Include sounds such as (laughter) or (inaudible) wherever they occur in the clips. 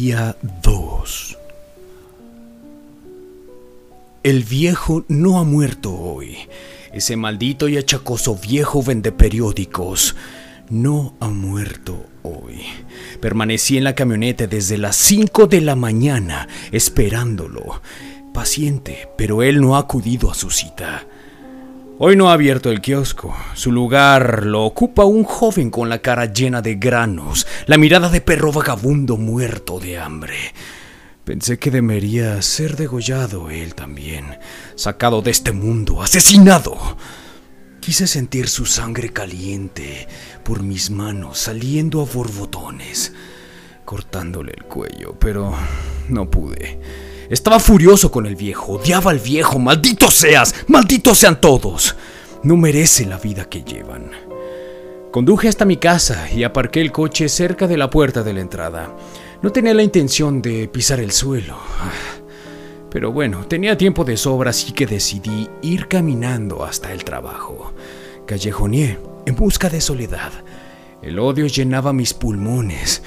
Día 2 El viejo no ha muerto hoy. Ese maldito y achacoso viejo vende periódicos no ha muerto hoy. Permanecí en la camioneta desde las 5 de la mañana esperándolo. Paciente, pero él no ha acudido a su cita. Hoy no ha abierto el kiosco. Su lugar lo ocupa un joven con la cara llena de granos, la mirada de perro vagabundo muerto de hambre. Pensé que debería ser degollado él también, sacado de este mundo, asesinado. Quise sentir su sangre caliente por mis manos saliendo a borbotones, cortándole el cuello, pero no pude. Estaba furioso con el viejo, odiaba al viejo, maldito seas, malditos sean todos. No merece la vida que llevan. Conduje hasta mi casa y aparqué el coche cerca de la puerta de la entrada. No tenía la intención de pisar el suelo. Pero bueno, tenía tiempo de sobra, así que decidí ir caminando hasta el trabajo. Callejoneé en busca de soledad. El odio llenaba mis pulmones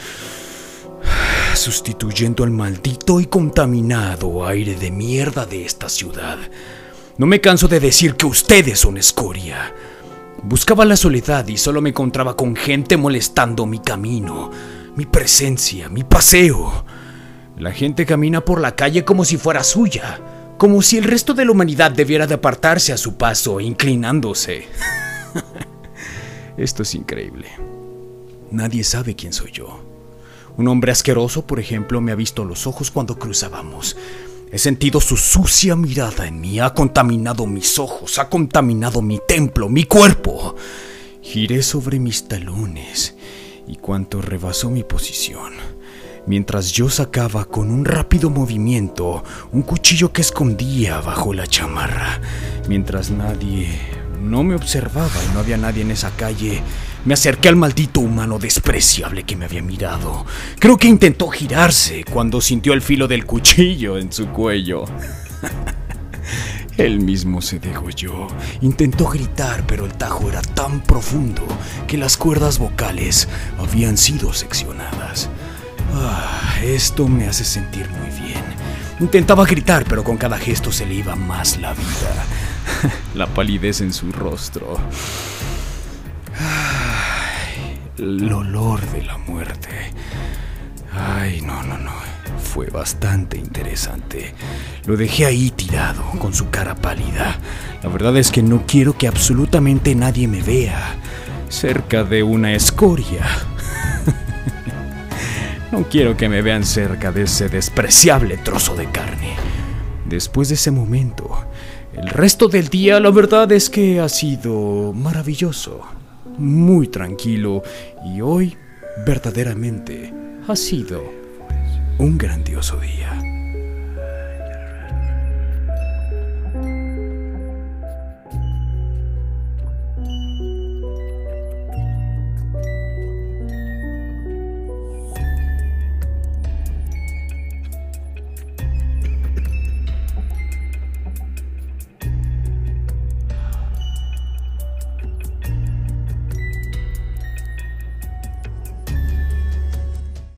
sustituyendo al maldito y contaminado aire de mierda de esta ciudad. No me canso de decir que ustedes son escoria. Buscaba la soledad y solo me encontraba con gente molestando mi camino, mi presencia, mi paseo. La gente camina por la calle como si fuera suya, como si el resto de la humanidad debiera de apartarse a su paso, inclinándose. (laughs) Esto es increíble. Nadie sabe quién soy yo. Un hombre asqueroso, por ejemplo, me ha visto los ojos cuando cruzábamos. He sentido su sucia mirada en mí, ha contaminado mis ojos, ha contaminado mi templo, mi cuerpo. Giré sobre mis talones y cuanto rebasó mi posición, mientras yo sacaba con un rápido movimiento un cuchillo que escondía bajo la chamarra, mientras nadie no me observaba y no había nadie en esa calle, me acerqué al maldito humano despreciable que me había mirado. Creo que intentó girarse cuando sintió el filo del cuchillo en su cuello. (laughs) Él mismo se degolló. Intentó gritar, pero el tajo era tan profundo que las cuerdas vocales habían sido seccionadas. Ah, esto me hace sentir muy bien. Intentaba gritar, pero con cada gesto se le iba más la vida. (laughs) la palidez en su rostro el olor de la muerte. Ay, no, no, no. Fue bastante interesante. Lo dejé ahí tirado, con su cara pálida. La verdad es que no quiero que absolutamente nadie me vea cerca de una escoria. (laughs) no quiero que me vean cerca de ese despreciable trozo de carne. Después de ese momento, el resto del día la verdad es que ha sido maravilloso muy tranquilo y hoy verdaderamente ha sido un grandioso día.